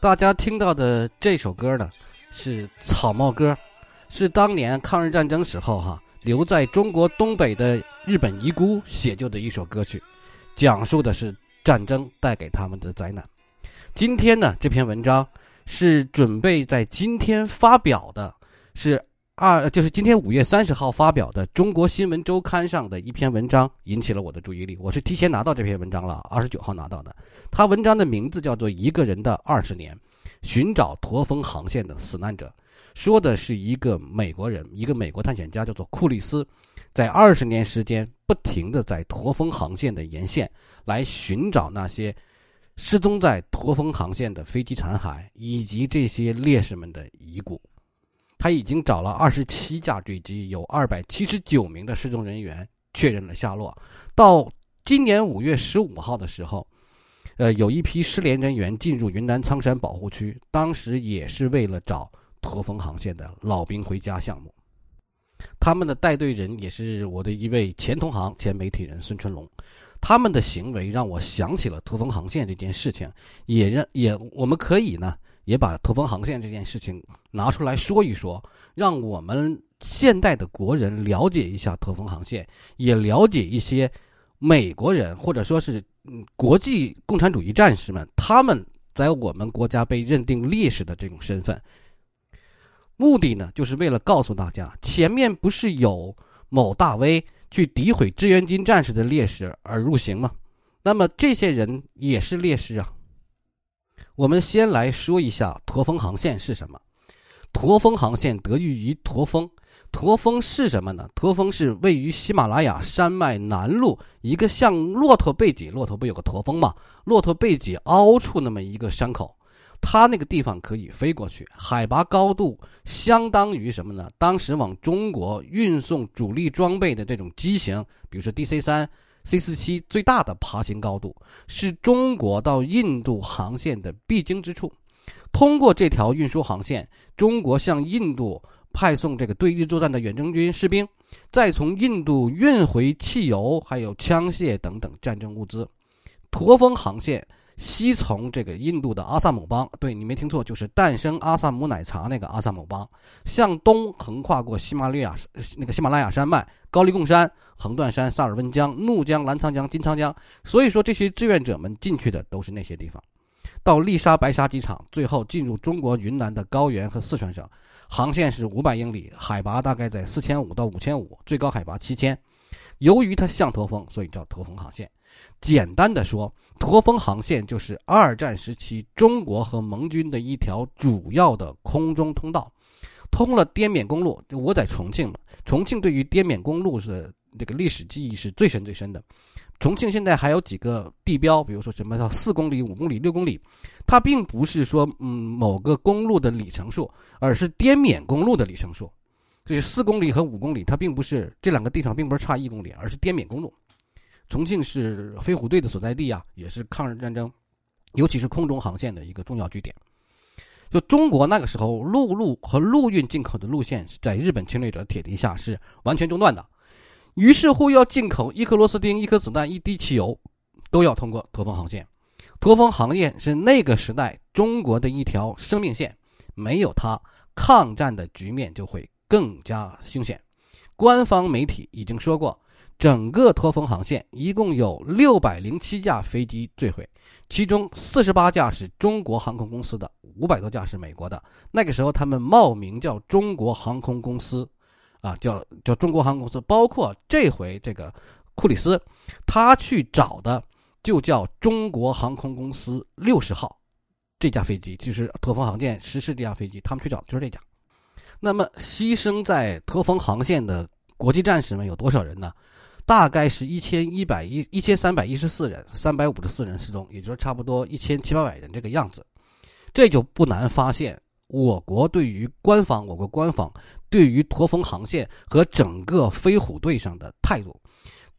大家听到的这首歌呢，是《草帽歌》，是当年抗日战争时候哈留在中国东北的日本遗孤写就的一首歌曲，讲述的是战争带给他们的灾难。今天呢，这篇文章是准备在今天发表的，是二就是今天五月三十号发表的《中国新闻周刊》上的一篇文章，引起了我的注意力。我是提前拿到这篇文章了，二十九号拿到的。他文章的名字叫做《一个人的二十年：寻找驼峰航线的死难者》，说的是一个美国人，一个美国探险家叫做库利斯，在二十年时间不停的在驼峰航线的沿线来寻找那些失踪在驼峰航线的飞机残骸以及这些烈士们的遗骨。他已经找了二十七架坠机，有二百七十九名的失踪人员确认了下落。到今年五月十五号的时候。呃，有一批失联人员进入云南苍山保护区，当时也是为了找驼峰航线的老兵回家项目。他们的带队人也是我的一位前同行、前媒体人孙春龙。他们的行为让我想起了驼峰航线这件事情，也让也我们可以呢，也把驼峰航线这件事情拿出来说一说，让我们现代的国人了解一下驼峰航线，也了解一些美国人或者说是。国际共产主义战士们，他们在我们国家被认定烈士的这种身份，目的呢，就是为了告诉大家，前面不是有某大 V 去诋毁志愿军战士的烈士而入刑吗？那么这些人也是烈士啊。我们先来说一下驼峰航线是什么。驼峰航线得益于驼峰。驼峰是什么呢？驼峰是位于喜马拉雅山脉南麓一个像骆驼背脊，骆驼不有个驼峰吗？骆驼背脊凹处那么一个山口，它那个地方可以飞过去，海拔高度相当于什么呢？当时往中国运送主力装备的这种机型，比如说 DC 三、C 四七，最大的爬行高度是中国到印度航线的必经之处。通过这条运输航线，中国向印度。派送这个对日作战的远征军士兵，再从印度运回汽油、还有枪械等等战争物资。驼峰航线西从这个印度的阿萨姆邦，对你没听错，就是诞生阿萨姆奶茶那个阿萨姆邦，向东横跨过喜马拉雅那个喜马拉雅山脉、高黎贡山、横断山、萨尔温江、怒江、澜沧江、金沧江。所以说，这些志愿者们进去的都是那些地方，到丽莎白沙机场，最后进入中国云南的高原和四川省。航线是五百英里，海拔大概在四千五到五千五，最高海拔七千。由于它像驼峰，所以叫驼峰航线。简单的说，驼峰航线就是二战时期中国和盟军的一条主要的空中通道，通了滇缅公路。我在重庆嘛，重庆对于滇缅公路是这个历史记忆是最深最深的。重庆现在还有几个地标，比如说什么叫四公里、五公里、六公里，它并不是说嗯某个公路的里程数，而是滇缅公路的里程数。所以四公里和五公里，它并不是这两个地方并不是差一公里，而是滇缅公路。重庆是飞虎队的所在地啊，也是抗日战争，尤其是空中航线的一个重要据点。就中国那个时候陆路和陆运进口的路线是，在日本侵略者铁蹄下是完全中断的。于是乎，要进口一颗螺丝钉、一颗子弹、一滴汽油，都要通过驼峰航线。驼峰航线是那个时代中国的一条生命线，没有它，抗战的局面就会更加凶险。官方媒体已经说过，整个驼峰航线一共有六百零七架飞机坠毁，其中四十八架是中国航空公司的，五百多架是美国的。那个时候，他们冒名叫中国航空公司。啊，叫叫中国航空公司，包括这回这个库里斯，他去找的就叫中国航空公司六十号这架飞机，就是驼峰航线实施这架飞机，他们去找的就是这架。那么牺牲在驼峰航线的国际战士们有多少人呢？大概是一千一百一一千三百一十四人，三百五十四人失踪，也就是差不多一千七八百人这个样子。这就不难发现，我国对于官方，我国官方。对于驼峰航线和整个飞虎队上的态度，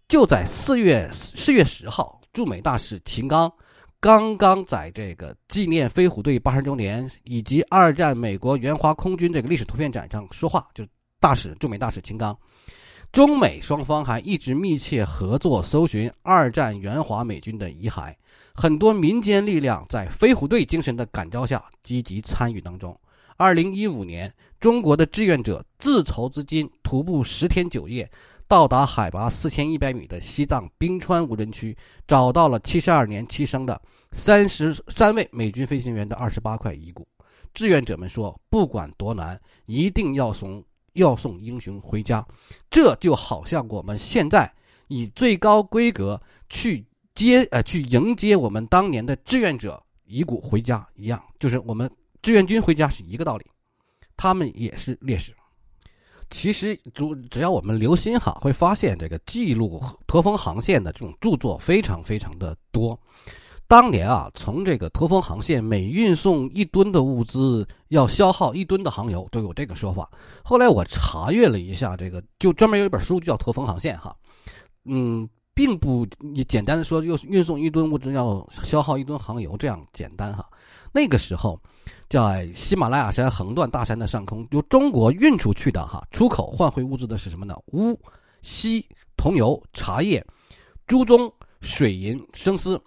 就在四月四月十号，驻美大使秦刚刚刚在这个纪念飞虎队八十周年以及二战美国援华空军这个历史图片展上说话，就大使驻美大使秦刚中美双方还一直密切合作，搜寻二战援华美军的遗骸。很多民间力量在飞虎队精神的感召下，积极参与当中。二零一五年，中国的志愿者自筹资金，徒步十天九夜，到达海拔四千一百米的西藏冰川无人区，找到了七十二年牺牲的三十三位美军飞行员的二十八块遗骨。志愿者们说：“不管多难，一定要从。”要送英雄回家，这就好像我们现在以最高规格去接呃去迎接我们当年的志愿者遗骨回家一样，就是我们志愿军回家是一个道理，他们也是烈士。其实，主只要我们留心哈，会发现这个记录驼峰航线的这种著作非常非常的多。当年啊，从这个驼峰航线每运送一吨的物资要消耗一吨的航油，都有这个说法。后来我查阅了一下，这个就专门有一本书就叫《驼峰航线》哈，嗯，并不你简单的说，又运送一吨物资要消耗一吨航油这样简单哈。那个时候，在喜马拉雅山横断大山的上空，由中国运出去的哈，出口换回物资的是什么呢？钨、锡、桐油、茶叶、朱棕、水银、生丝。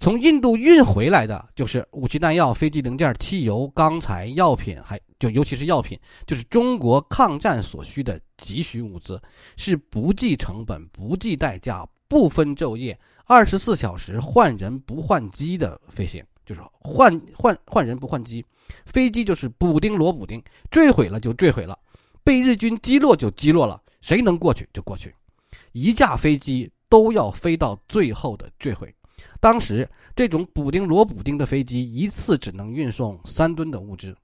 从印度运回来的就是武器弹药、飞机零件、汽油、钢材、药品，还就尤其是药品，就是中国抗战所需的急需物资，是不计成本、不计代价、不分昼夜、二十四小时换人不换机的飞行，就是换换换人不换机，飞机就是补丁罗补丁，坠毁了就坠毁了，被日军击落就击落了，谁能过去就过去，一架飞机都要飞到最后的坠毁。当时这种补丁罗补丁的飞机一次只能运送三吨的物资，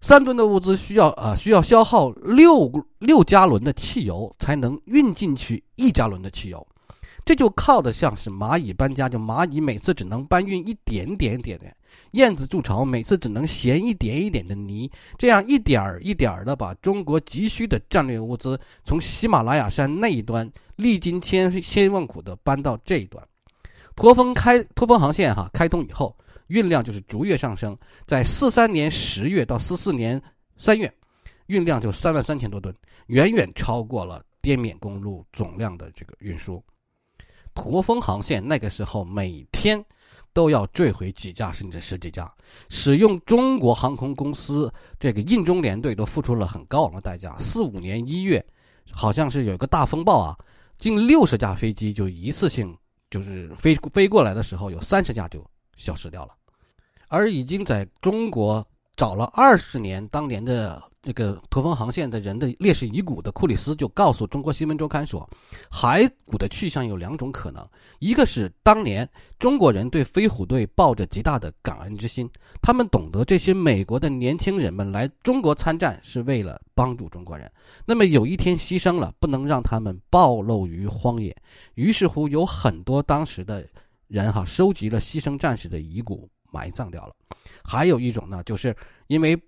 三吨的物资需要啊需要消耗六六加仑的汽油才能运进去一加仑的汽油，这就靠的像是蚂蚁搬家，就蚂蚁每次只能搬运一点点点的，燕子筑巢每次只能衔一点一点的泥，这样一点儿一点儿的把中国急需的战略物资从喜马拉雅山那一端历经千千万苦的搬到这一端。驼峰开驼峰航线哈开通以后，运量就是逐月上升，在四三年十月到四四年三月，运量就三万三千多吨，远远超过了滇缅公路总量的这个运输。驼峰航线那个时候每天都要坠毁几架甚至十几架，使用中国航空公司这个印中联队都付出了很高昂的代价。四五年一月，好像是有个大风暴啊，近六十架飞机就一次性。就是飞飞过来的时候，有三十架就消失掉了，而已经在中国找了二十年，当年的那个驼峰航线的人的烈士遗骨的库里斯就告诉中国新闻周刊说，骸骨的去向有两种可能，一个是当年中国人对飞虎队抱着极大的感恩之心，他们懂得这些美国的年轻人们来中国参战是为了帮助中国人，那么有一天牺牲了，不能让他们暴露于荒野，于是乎有很多当时的人哈收集了牺牲战士的遗骨埋葬掉了，还有一种呢，就是因为。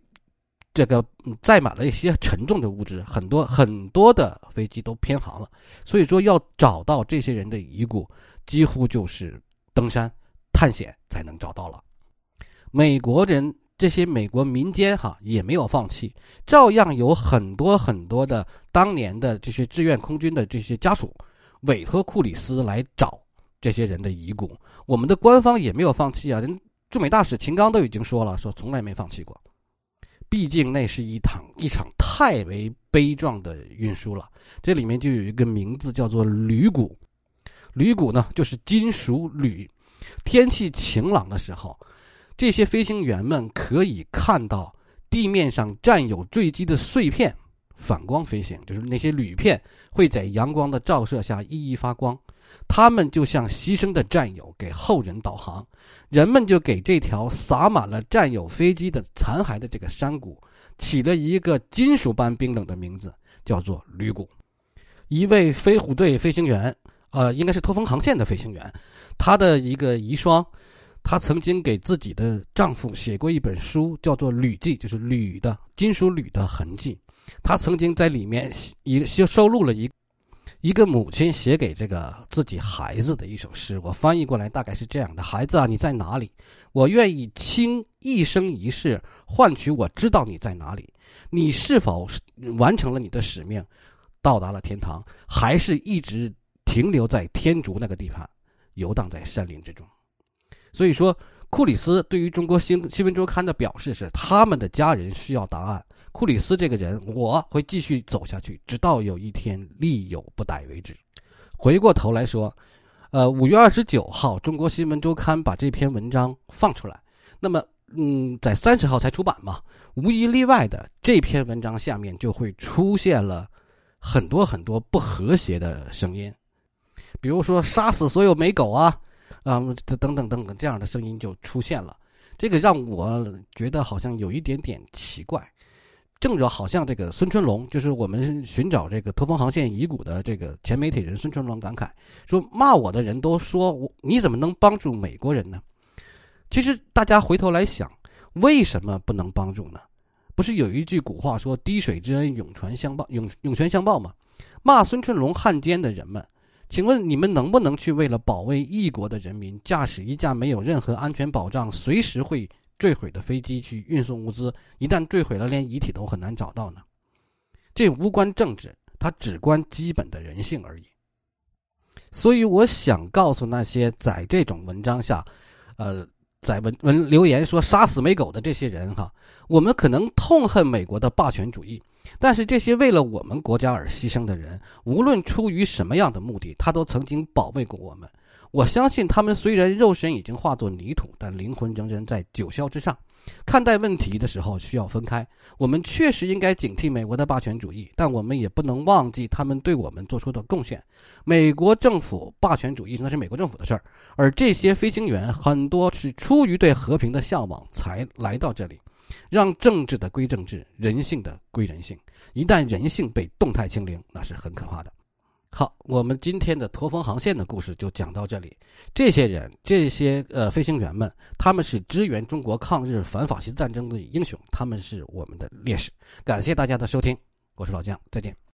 这个载满了一些沉重的物质，很多很多的飞机都偏航了，所以说要找到这些人的遗骨，几乎就是登山探险才能找到了。美国人这些美国民间哈也没有放弃，照样有很多很多的当年的这些志愿空军的这些家属委托库里斯来找这些人的遗骨。我们的官方也没有放弃啊，人驻美大使秦刚都已经说了，说从来没放弃过。毕竟那是一场一场太为悲壮的运输了，这里面就有一个名字叫做铝骨，铝骨呢就是金属铝。天气晴朗的时候，这些飞行员们可以看到地面上占有坠机的碎片反光飞行，就是那些铝片会在阳光的照射下熠熠发光。他们就像牺牲的战友，给后人导航。人们就给这条洒满了战友飞机的残骸的这个山谷，起了一个金属般冰冷的名字，叫做铝谷。一位飞虎队飞行员，呃，应该是驼峰航线的飞行员，他的一个遗孀，她曾经给自己的丈夫写过一本书，叫做《铝记》，就是铝的金属铝的痕迹。她曾经在里面一收收录了一。一个母亲写给这个自己孩子的一首诗，我翻译过来大概是这样的：孩子啊，你在哪里？我愿意倾一生一世换取我知道你在哪里。你是否完成了你的使命？到达了天堂，还是一直停留在天竺那个地方，游荡在山林之中。所以说，库里斯对于中国新新闻周刊的表示是：他们的家人需要答案。库里斯这个人，我会继续走下去，直到有一天力有不逮为止。回过头来说，呃，五月二十九号，中国新闻周刊把这篇文章放出来，那么，嗯，在三十号才出版嘛，无一例外的，这篇文章下面就会出现了很多很多不和谐的声音，比如说杀死所有美狗啊。啊，等等等等，这样的声音就出现了，这个让我觉得好像有一点点奇怪。正着好像这个孙春龙，就是我们寻找这个驼峰航线遗骨的这个前媒体人孙春龙感慨说：“骂我的人都说我，你怎么能帮助美国人呢？”其实大家回头来想，为什么不能帮助呢？不是有一句古话说“滴水之恩，涌泉相报”，涌涌泉相报吗？骂孙春龙汉奸的人们。请问你们能不能去为了保卫异国的人民，驾驶一架没有任何安全保障、随时会坠毁的飞机去运送物资？一旦坠毁了，连遗体都很难找到呢？这无关政治，它只关基本的人性而已。所以，我想告诉那些在这种文章下，呃，在文文留言说“杀死美狗”的这些人哈，我们可能痛恨美国的霸权主义。但是这些为了我们国家而牺牲的人，无论出于什么样的目的，他都曾经保卫过我们。我相信他们虽然肉身已经化作泥土，但灵魂仍然在九霄之上。看待问题的时候需要分开。我们确实应该警惕美国的霸权主义，但我们也不能忘记他们对我们做出的贡献。美国政府霸权主义那是美国政府的事儿，而这些飞行员很多是出于对和平的向往才来到这里。让政治的归政治，人性的归人性。一旦人性被动态清零，那是很可怕的。好，我们今天的驼峰航线的故事就讲到这里。这些人，这些呃飞行员们，他们是支援中国抗日反法西斯战争的英雄，他们是我们的烈士。感谢大家的收听，我是老姜，再见。